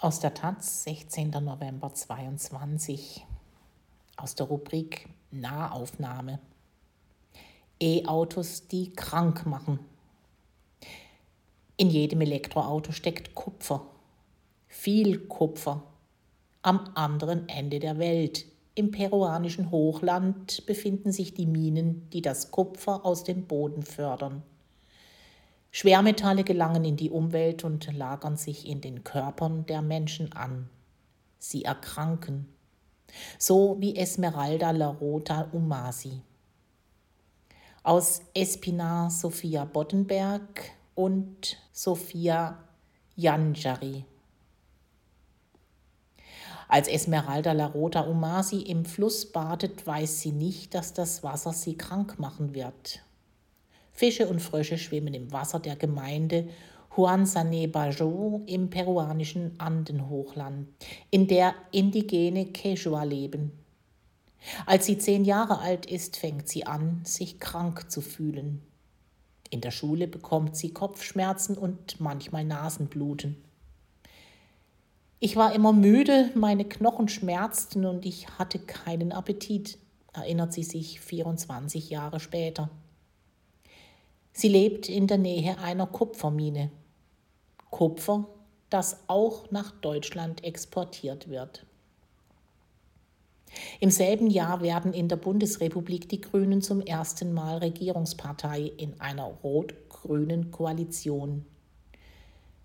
Aus der Taz, 16. November 22, aus der Rubrik Nahaufnahme. E-Autos, die krank machen. In jedem Elektroauto steckt Kupfer. Viel Kupfer. Am anderen Ende der Welt, im peruanischen Hochland, befinden sich die Minen, die das Kupfer aus dem Boden fördern. Schwermetalle gelangen in die Umwelt und lagern sich in den Körpern der Menschen an. Sie erkranken, so wie Esmeralda Larota Umasi. Aus Espinar Sophia Boddenberg und Sophia Janjari. Als Esmeralda Larota Umasi im Fluss badet, weiß sie nicht, dass das Wasser sie krank machen wird. Fische und Frösche schwimmen im Wasser der Gemeinde Juan Sané Bajo im peruanischen Andenhochland, in der indigene Quechua leben. Als sie zehn Jahre alt ist, fängt sie an, sich krank zu fühlen. In der Schule bekommt sie Kopfschmerzen und manchmal Nasenbluten. Ich war immer müde, meine Knochen schmerzten und ich hatte keinen Appetit, erinnert sie sich 24 Jahre später. Sie lebt in der Nähe einer Kupfermine. Kupfer, das auch nach Deutschland exportiert wird. Im selben Jahr werden in der Bundesrepublik die Grünen zum ersten Mal Regierungspartei in einer rot-grünen Koalition.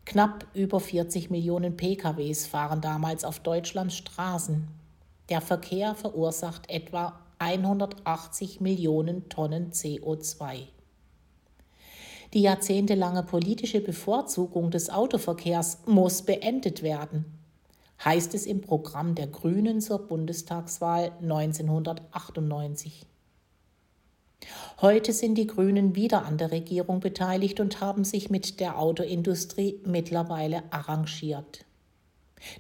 Knapp über 40 Millionen PKWs fahren damals auf Deutschlands Straßen. Der Verkehr verursacht etwa 180 Millionen Tonnen CO2. Die jahrzehntelange politische Bevorzugung des Autoverkehrs muss beendet werden, heißt es im Programm der Grünen zur Bundestagswahl 1998. Heute sind die Grünen wieder an der Regierung beteiligt und haben sich mit der Autoindustrie mittlerweile arrangiert.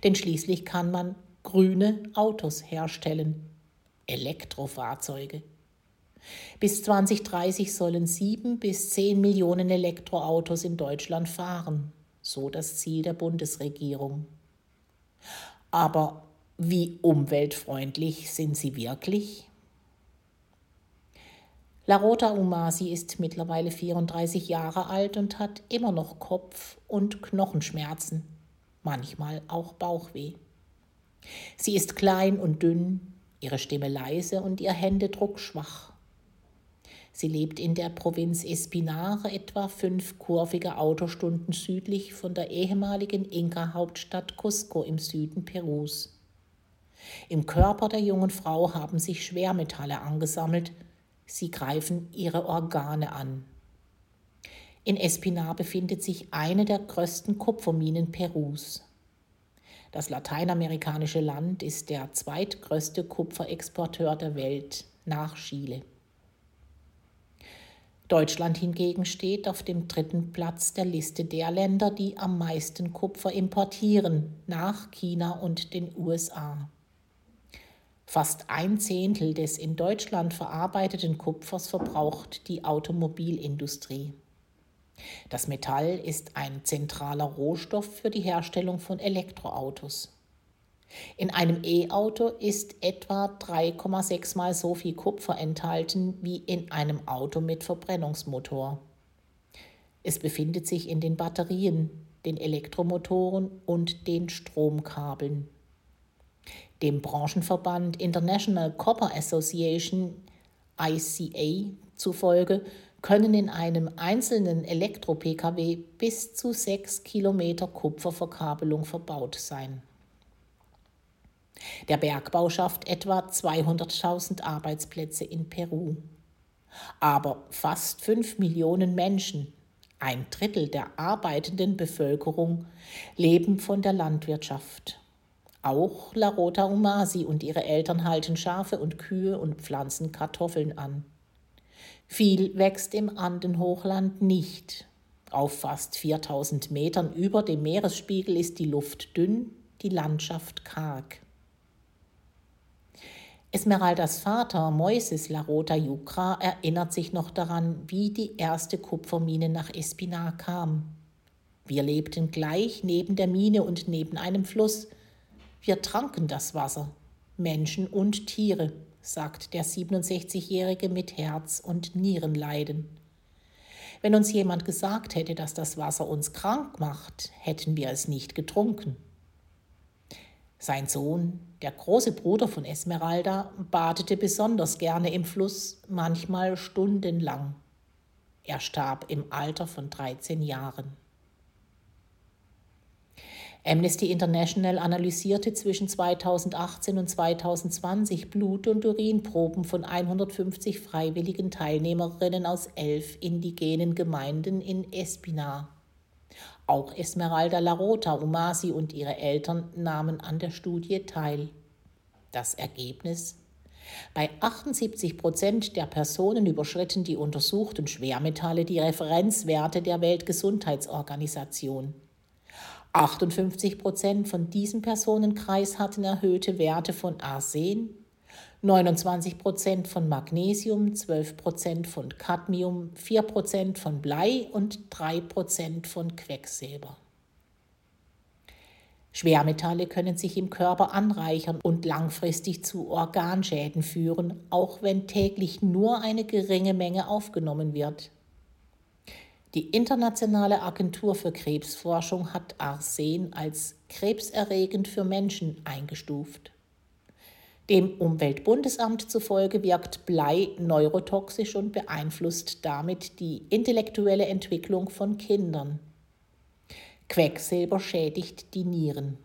Denn schließlich kann man grüne Autos herstellen, Elektrofahrzeuge. Bis 2030 sollen sieben bis zehn Millionen Elektroautos in Deutschland fahren, so das Ziel der Bundesregierung. Aber wie umweltfreundlich sind sie wirklich? Larota Umasi ist mittlerweile 34 Jahre alt und hat immer noch Kopf- und Knochenschmerzen, manchmal auch Bauchweh. Sie ist klein und dünn, ihre Stimme leise und ihr Händedruck schwach. Sie lebt in der Provinz Espinare, etwa fünf kurvige Autostunden südlich von der ehemaligen Inka-Hauptstadt Cusco im Süden Perus. Im Körper der jungen Frau haben sich Schwermetalle angesammelt. Sie greifen ihre Organe an. In Espinar befindet sich eine der größten Kupferminen Perus. Das lateinamerikanische Land ist der zweitgrößte Kupferexporteur der Welt nach Chile. Deutschland hingegen steht auf dem dritten Platz der Liste der Länder, die am meisten Kupfer importieren, nach China und den USA. Fast ein Zehntel des in Deutschland verarbeiteten Kupfers verbraucht die Automobilindustrie. Das Metall ist ein zentraler Rohstoff für die Herstellung von Elektroautos. In einem E-Auto ist etwa 3,6 mal so viel Kupfer enthalten wie in einem Auto mit Verbrennungsmotor. Es befindet sich in den Batterien, den Elektromotoren und den Stromkabeln. Dem Branchenverband International Copper Association ICA zufolge können in einem einzelnen Elektro-Pkw bis zu 6 Kilometer Kupferverkabelung verbaut sein. Der Bergbau schafft etwa 200.000 Arbeitsplätze in Peru. Aber fast fünf Millionen Menschen, ein Drittel der arbeitenden Bevölkerung, leben von der Landwirtschaft. Auch Larota Umasi und ihre Eltern halten Schafe und Kühe und pflanzen Kartoffeln an. Viel wächst im Andenhochland nicht. Auf fast 4000 Metern über dem Meeresspiegel ist die Luft dünn, die Landschaft karg. Esmeraldas Vater Moises Larota Yucra erinnert sich noch daran, wie die erste Kupfermine nach Espinar kam. Wir lebten gleich neben der Mine und neben einem Fluss. Wir tranken das Wasser, Menschen und Tiere, sagt der 67-Jährige mit Herz- und Nierenleiden. Wenn uns jemand gesagt hätte, dass das Wasser uns krank macht, hätten wir es nicht getrunken. Sein Sohn, der große Bruder von Esmeralda, badete besonders gerne im Fluss, manchmal stundenlang. Er starb im Alter von 13 Jahren. Amnesty International analysierte zwischen 2018 und 2020 Blut- und Urinproben von 150 freiwilligen Teilnehmerinnen aus elf indigenen Gemeinden in Espina. Auch Esmeralda Larota Umasi und ihre Eltern nahmen an der Studie teil. Das Ergebnis? Bei 78 Prozent der Personen überschritten die untersuchten Schwermetalle die Referenzwerte der Weltgesundheitsorganisation. 58 Prozent von diesem Personenkreis hatten erhöhte Werte von Arsen, 29 Prozent von Magnesium, 12 Prozent von Cadmium, 4 Prozent von Blei und 3 Prozent von Quecksilber. Schwermetalle können sich im Körper anreichern und langfristig zu Organschäden führen, auch wenn täglich nur eine geringe Menge aufgenommen wird. Die Internationale Agentur für Krebsforschung hat Arsen als krebserregend für Menschen eingestuft. Dem Umweltbundesamt zufolge wirkt Blei neurotoxisch und beeinflusst damit die intellektuelle Entwicklung von Kindern. Quecksilber schädigt die Nieren.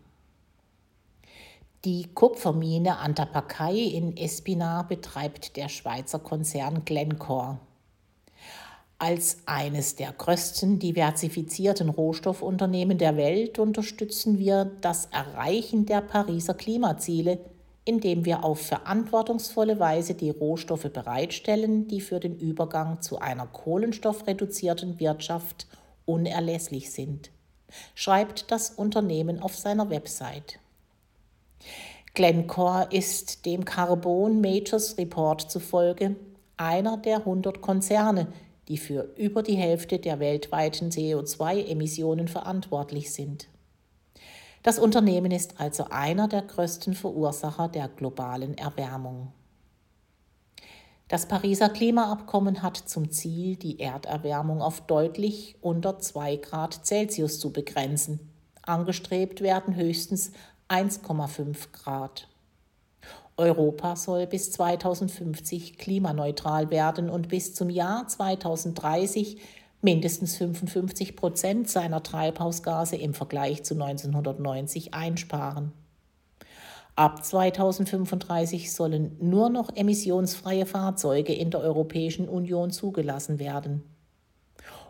Die Kupfermine Antapaccay in Espinar betreibt der Schweizer Konzern Glencore. Als eines der größten diversifizierten Rohstoffunternehmen der Welt unterstützen wir das Erreichen der Pariser Klimaziele, indem wir auf verantwortungsvolle Weise die Rohstoffe bereitstellen, die für den Übergang zu einer kohlenstoffreduzierten Wirtschaft unerlässlich sind, schreibt das Unternehmen auf seiner Website. Glencore ist dem Carbon Majors Report zufolge einer der 100 Konzerne, die für über die Hälfte der weltweiten CO2-Emissionen verantwortlich sind. Das Unternehmen ist also einer der größten Verursacher der globalen Erwärmung. Das Pariser Klimaabkommen hat zum Ziel, die Erderwärmung auf deutlich unter 2 Grad Celsius zu begrenzen. Angestrebt werden höchstens 1,5 Grad. Europa soll bis 2050 klimaneutral werden und bis zum Jahr 2030 mindestens 55 Prozent seiner Treibhausgase im Vergleich zu 1990 einsparen. Ab 2035 sollen nur noch emissionsfreie Fahrzeuge in der Europäischen Union zugelassen werden.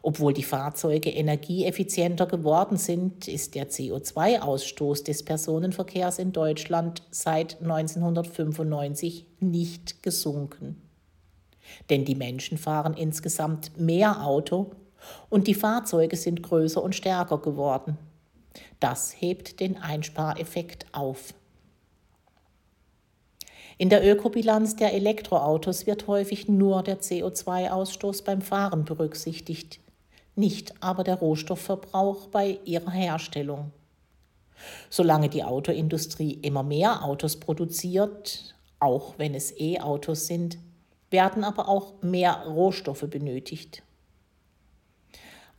Obwohl die Fahrzeuge energieeffizienter geworden sind, ist der CO2-Ausstoß des Personenverkehrs in Deutschland seit 1995 nicht gesunken. Denn die Menschen fahren insgesamt mehr Auto und die Fahrzeuge sind größer und stärker geworden. Das hebt den Einspareffekt auf. In der Ökobilanz der Elektroautos wird häufig nur der CO2-Ausstoß beim Fahren berücksichtigt nicht aber der Rohstoffverbrauch bei ihrer Herstellung. Solange die Autoindustrie immer mehr Autos produziert, auch wenn es E-Autos sind, werden aber auch mehr Rohstoffe benötigt.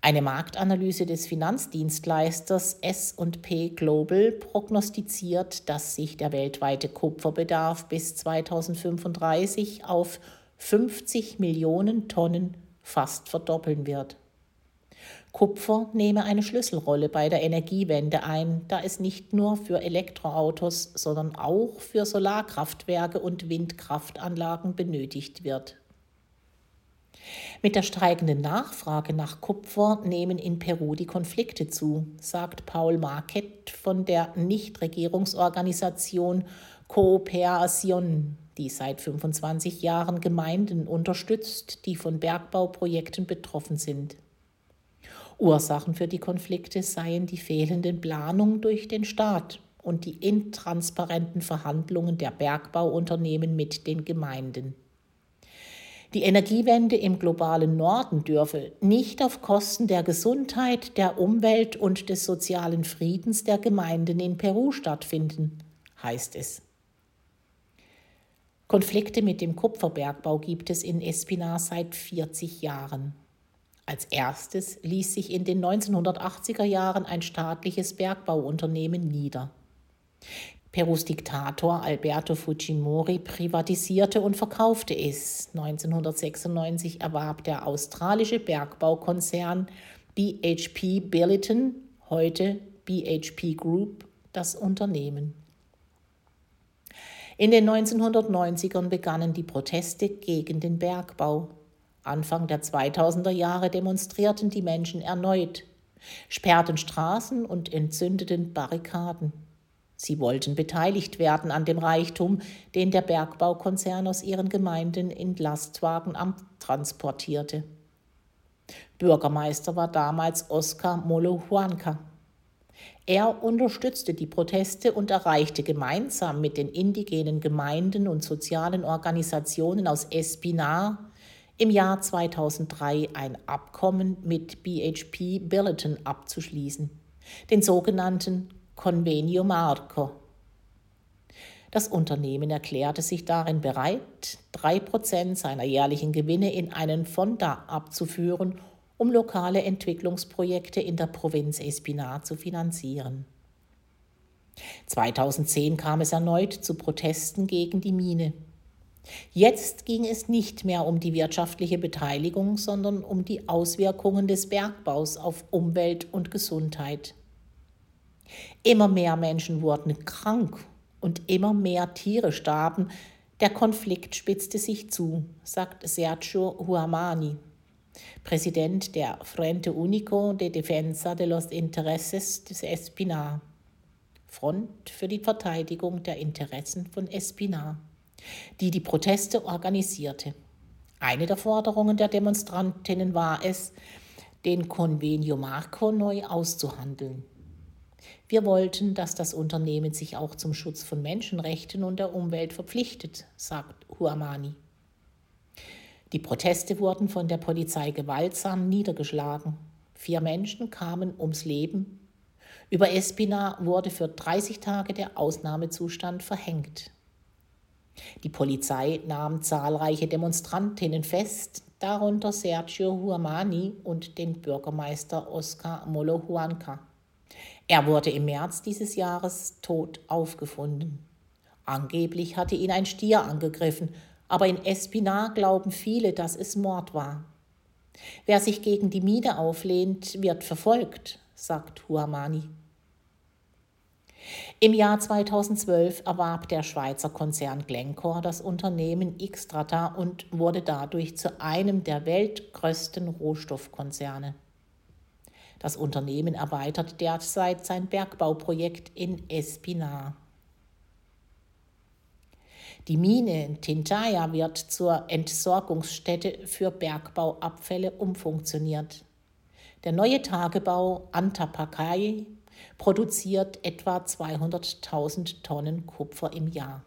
Eine Marktanalyse des Finanzdienstleisters SP Global prognostiziert, dass sich der weltweite Kupferbedarf bis 2035 auf 50 Millionen Tonnen fast verdoppeln wird. Kupfer nehme eine Schlüsselrolle bei der Energiewende ein, da es nicht nur für Elektroautos, sondern auch für Solarkraftwerke und Windkraftanlagen benötigt wird. Mit der steigenden Nachfrage nach Kupfer nehmen in Peru die Konflikte zu, sagt Paul Marquette von der Nichtregierungsorganisation Cooperación, die seit 25 Jahren Gemeinden unterstützt, die von Bergbauprojekten betroffen sind. Ursachen für die Konflikte seien die fehlenden Planungen durch den Staat und die intransparenten Verhandlungen der Bergbauunternehmen mit den Gemeinden. Die Energiewende im globalen Norden dürfe nicht auf Kosten der Gesundheit, der Umwelt und des sozialen Friedens der Gemeinden in Peru stattfinden, heißt es. Konflikte mit dem Kupferbergbau gibt es in Espinar seit 40 Jahren. Als erstes ließ sich in den 1980er Jahren ein staatliches Bergbauunternehmen nieder. Perus Diktator Alberto Fujimori privatisierte und verkaufte es. 1996 erwarb der australische Bergbaukonzern BHP Billiton, heute BHP Group, das Unternehmen. In den 1990ern begannen die Proteste gegen den Bergbau. Anfang der 2000er Jahre demonstrierten die Menschen erneut, sperrten Straßen und entzündeten Barrikaden. Sie wollten beteiligt werden an dem Reichtum, den der Bergbaukonzern aus ihren Gemeinden in Lastwagen transportierte. Bürgermeister war damals Oscar Molo Huanca. Er unterstützte die Proteste und erreichte gemeinsam mit den indigenen Gemeinden und sozialen Organisationen aus Espinar im Jahr 2003 ein Abkommen mit BHP Billiton abzuschließen, den sogenannten Convenio Marco. Das Unternehmen erklärte sich darin bereit, drei Prozent seiner jährlichen Gewinne in einen Fonda abzuführen, um lokale Entwicklungsprojekte in der Provinz Espinar zu finanzieren. 2010 kam es erneut zu Protesten gegen die Mine. Jetzt ging es nicht mehr um die wirtschaftliche Beteiligung, sondern um die Auswirkungen des Bergbaus auf Umwelt und Gesundheit. Immer mehr Menschen wurden krank und immer mehr Tiere starben. Der Konflikt spitzte sich zu, sagt Sergio Huamani, Präsident der Frente Único de Defensa de los Intereses des Espinar, Front für die Verteidigung der Interessen von Espinar, die die Proteste organisierte. Eine der Forderungen der Demonstrantinnen war es, den Convenio Marco neu auszuhandeln. Wir wollten, dass das Unternehmen sich auch zum Schutz von Menschenrechten und der Umwelt verpflichtet, sagt Huamani. Die Proteste wurden von der Polizei gewaltsam niedergeschlagen. Vier Menschen kamen ums Leben. Über Espina wurde für 30 Tage der Ausnahmezustand verhängt. Die Polizei nahm zahlreiche Demonstrantinnen fest, darunter Sergio Huamani und den Bürgermeister Oscar Molohuanca. Er wurde im März dieses Jahres tot aufgefunden. Angeblich hatte ihn ein Stier angegriffen, aber in Espinar glauben viele, dass es Mord war. Wer sich gegen die Mine auflehnt, wird verfolgt, sagt Huamani. Im Jahr 2012 erwarb der Schweizer Konzern Glencore das Unternehmen Xtrata und wurde dadurch zu einem der weltgrößten Rohstoffkonzerne. Das Unternehmen erweitert derzeit sein Bergbauprojekt in Espinar. Die Mine Tintaya wird zur Entsorgungsstätte für Bergbauabfälle umfunktioniert. Der neue Tagebau Antapakai produziert etwa 200.000 Tonnen Kupfer im Jahr.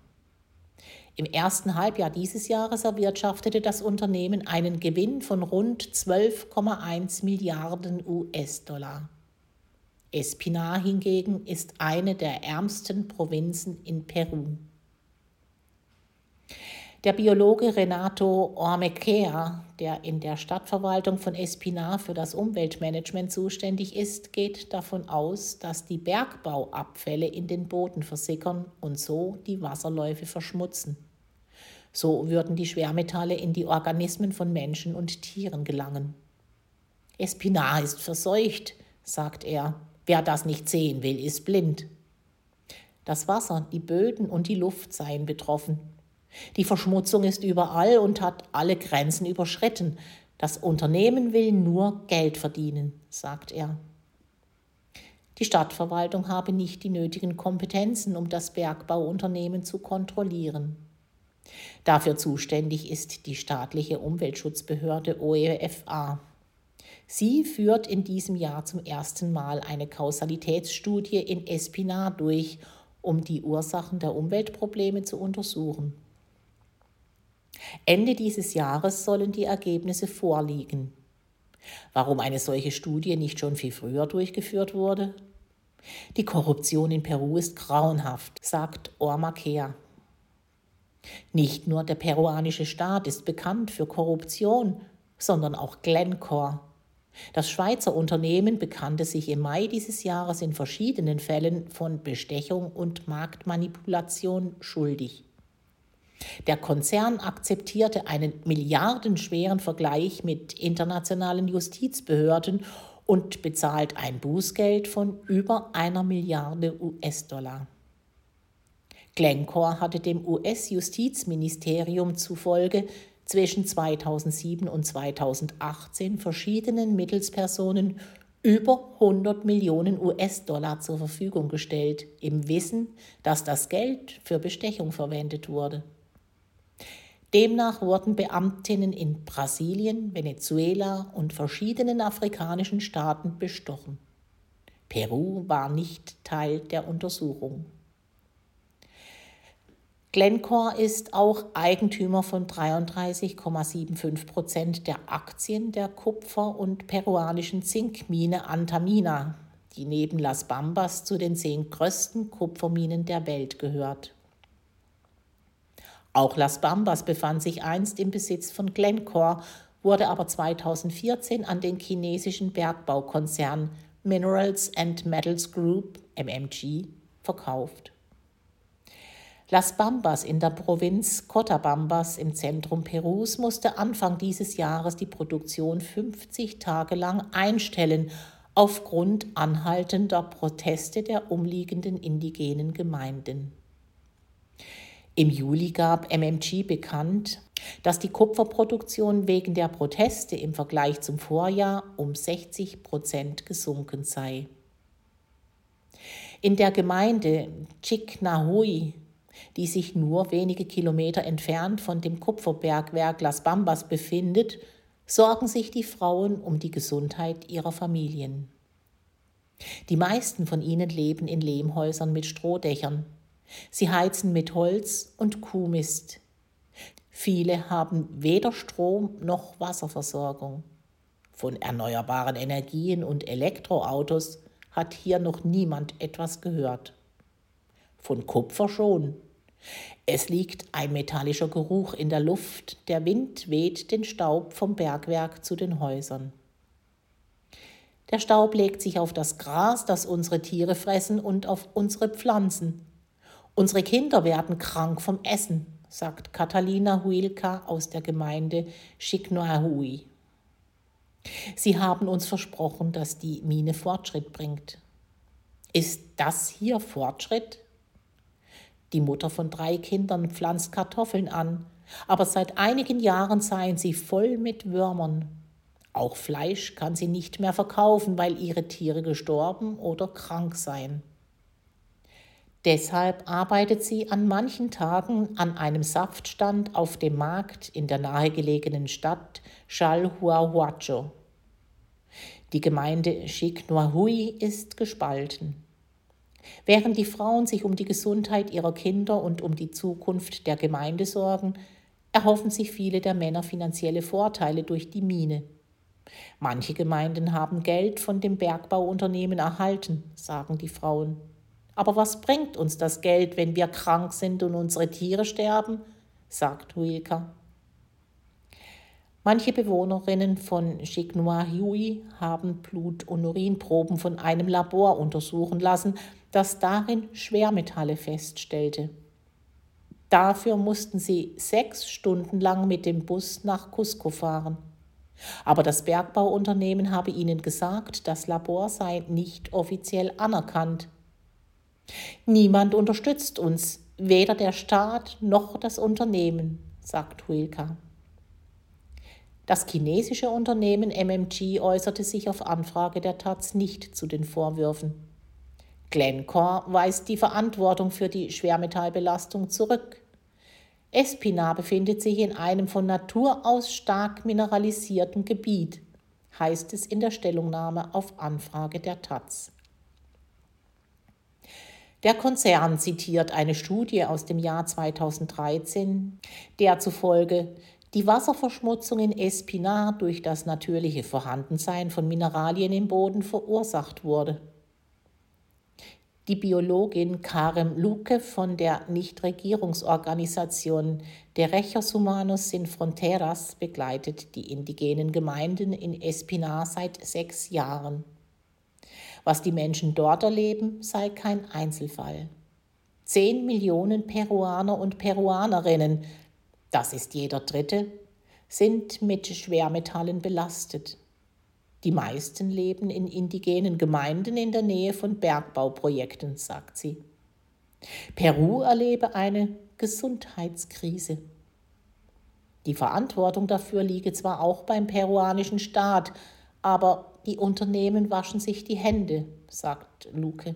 Im ersten Halbjahr dieses Jahres erwirtschaftete das Unternehmen einen Gewinn von rund 12,1 Milliarden US-Dollar. Espinar hingegen ist eine der ärmsten Provinzen in Peru. Der Biologe Renato Ormekea, der in der Stadtverwaltung von Espinar für das Umweltmanagement zuständig ist, geht davon aus, dass die Bergbauabfälle in den Boden versickern und so die Wasserläufe verschmutzen. So würden die Schwermetalle in die Organismen von Menschen und Tieren gelangen. Espinar ist verseucht, sagt er. Wer das nicht sehen will, ist blind. Das Wasser, die Böden und die Luft seien betroffen. Die Verschmutzung ist überall und hat alle Grenzen überschritten. Das Unternehmen will nur Geld verdienen, sagt er. Die Stadtverwaltung habe nicht die nötigen Kompetenzen, um das Bergbauunternehmen zu kontrollieren. Dafür zuständig ist die staatliche Umweltschutzbehörde OEFA. Sie führt in diesem Jahr zum ersten Mal eine Kausalitätsstudie in Espinar durch, um die Ursachen der Umweltprobleme zu untersuchen. Ende dieses Jahres sollen die Ergebnisse vorliegen. Warum eine solche Studie nicht schon viel früher durchgeführt wurde? Die Korruption in Peru ist grauenhaft, sagt Orma Kea. Nicht nur der peruanische Staat ist bekannt für Korruption, sondern auch Glencore. Das Schweizer Unternehmen bekannte sich im Mai dieses Jahres in verschiedenen Fällen von Bestechung und Marktmanipulation schuldig. Der Konzern akzeptierte einen milliardenschweren Vergleich mit internationalen Justizbehörden und bezahlt ein Bußgeld von über einer Milliarde US-Dollar. Glencore hatte dem US-Justizministerium zufolge zwischen 2007 und 2018 verschiedenen Mittelspersonen über 100 Millionen US-Dollar zur Verfügung gestellt, im Wissen, dass das Geld für Bestechung verwendet wurde. Demnach wurden Beamtinnen in Brasilien, Venezuela und verschiedenen afrikanischen Staaten bestochen. Peru war nicht Teil der Untersuchung. Glencore ist auch Eigentümer von 33,75 Prozent der Aktien der Kupfer- und peruanischen Zinkmine Antamina, die neben Las Bambas zu den zehn größten Kupferminen der Welt gehört. Auch Las Bambas befand sich einst im Besitz von Glencore, wurde aber 2014 an den chinesischen Bergbaukonzern Minerals and Metals Group MMG verkauft. Las Bambas in der Provinz Cotabambas im Zentrum Perus musste Anfang dieses Jahres die Produktion 50 Tage lang einstellen aufgrund anhaltender Proteste der umliegenden indigenen Gemeinden. Im Juli gab MMG bekannt, dass die Kupferproduktion wegen der Proteste im Vergleich zum Vorjahr um 60 Prozent gesunken sei. In der Gemeinde Chiknahui, die sich nur wenige Kilometer entfernt von dem Kupferbergwerk Las Bambas befindet, sorgen sich die Frauen um die Gesundheit ihrer Familien. Die meisten von ihnen leben in Lehmhäusern mit Strohdächern. Sie heizen mit Holz und Kuhmist. Viele haben weder Strom noch Wasserversorgung. Von erneuerbaren Energien und Elektroautos hat hier noch niemand etwas gehört. Von Kupfer schon. Es liegt ein metallischer Geruch in der Luft, der Wind weht den Staub vom Bergwerk zu den Häusern. Der Staub legt sich auf das Gras, das unsere Tiere fressen, und auf unsere Pflanzen. Unsere Kinder werden krank vom Essen, sagt Catalina Huilka aus der Gemeinde Chiknoahui. Sie haben uns versprochen, dass die Mine Fortschritt bringt. Ist das hier Fortschritt? Die Mutter von drei Kindern pflanzt Kartoffeln an, aber seit einigen Jahren seien sie voll mit Würmern. Auch Fleisch kann sie nicht mehr verkaufen, weil ihre Tiere gestorben oder krank seien. Deshalb arbeitet sie an manchen Tagen an einem Saftstand auf dem Markt in der nahegelegenen Stadt Chalhuahuacho. Die Gemeinde Chiknoahui ist gespalten. Während die Frauen sich um die Gesundheit ihrer Kinder und um die Zukunft der Gemeinde sorgen, erhoffen sich viele der Männer finanzielle Vorteile durch die Mine. Manche Gemeinden haben Geld von dem Bergbauunternehmen erhalten, sagen die Frauen. Aber was bringt uns das Geld, wenn wir krank sind und unsere Tiere sterben? sagt Huilka. Manche Bewohnerinnen von Chiknoahui haben Blut- und Urinproben von einem Labor untersuchen lassen, das darin Schwermetalle feststellte. Dafür mussten sie sechs Stunden lang mit dem Bus nach Cusco fahren. Aber das Bergbauunternehmen habe ihnen gesagt, das Labor sei nicht offiziell anerkannt. Niemand unterstützt uns, weder der Staat noch das Unternehmen, sagt Huilka. Das chinesische Unternehmen MMG äußerte sich auf Anfrage der Taz nicht zu den Vorwürfen. Glencore weist die Verantwortung für die Schwermetallbelastung zurück. Espina befindet sich in einem von Natur aus stark mineralisierten Gebiet, heißt es in der Stellungnahme auf Anfrage der Taz. Der Konzern zitiert eine Studie aus dem Jahr 2013, der zufolge die Wasserverschmutzung in Espinar durch das natürliche Vorhandensein von Mineralien im Boden verursacht wurde. Die Biologin Karem Luke von der Nichtregierungsorganisation Derechos Humanos Sin Fronteras begleitet die indigenen Gemeinden in Espinar seit sechs Jahren. Was die Menschen dort erleben, sei kein Einzelfall. Zehn Millionen Peruaner und Peruanerinnen, das ist jeder Dritte, sind mit Schwermetallen belastet. Die meisten leben in indigenen Gemeinden in der Nähe von Bergbauprojekten, sagt sie. Peru erlebe eine Gesundheitskrise. Die Verantwortung dafür liege zwar auch beim peruanischen Staat, aber die Unternehmen waschen sich die Hände, sagt Luke.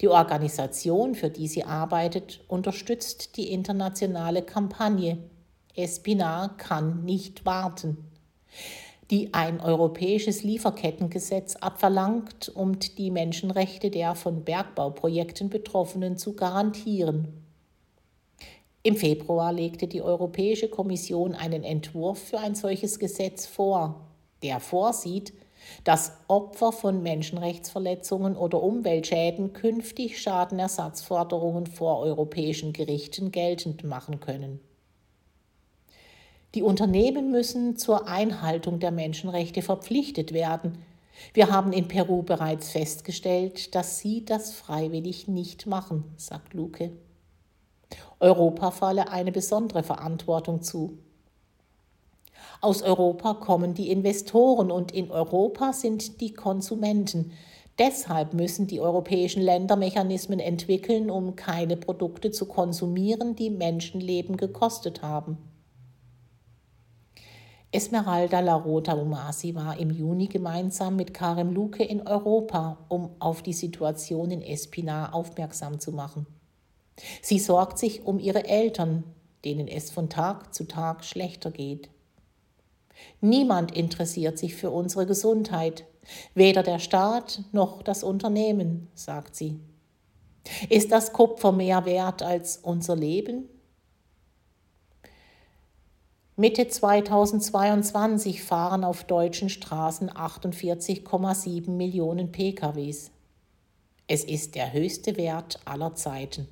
Die Organisation, für die sie arbeitet, unterstützt die internationale Kampagne Espinar kann nicht warten, die ein europäisches Lieferkettengesetz abverlangt, um die Menschenrechte der von Bergbauprojekten Betroffenen zu garantieren. Im Februar legte die Europäische Kommission einen Entwurf für ein solches Gesetz vor der vorsieht, dass Opfer von Menschenrechtsverletzungen oder Umweltschäden künftig Schadenersatzforderungen vor europäischen Gerichten geltend machen können. Die Unternehmen müssen zur Einhaltung der Menschenrechte verpflichtet werden. Wir haben in Peru bereits festgestellt, dass sie das freiwillig nicht machen, sagt Luke. Europa falle eine besondere Verantwortung zu. Aus Europa kommen die Investoren und in Europa sind die Konsumenten. Deshalb müssen die europäischen Länder Mechanismen entwickeln, um keine Produkte zu konsumieren, die Menschenleben gekostet haben. Esmeralda Larota Umasi war im Juni gemeinsam mit Karem Luke in Europa, um auf die Situation in Espinar aufmerksam zu machen. Sie sorgt sich um ihre Eltern, denen es von Tag zu Tag schlechter geht. Niemand interessiert sich für unsere Gesundheit, weder der Staat noch das Unternehmen, sagt sie. Ist das Kupfer mehr wert als unser Leben? Mitte 2022 fahren auf deutschen Straßen 48,7 Millionen PKWs. Es ist der höchste Wert aller Zeiten.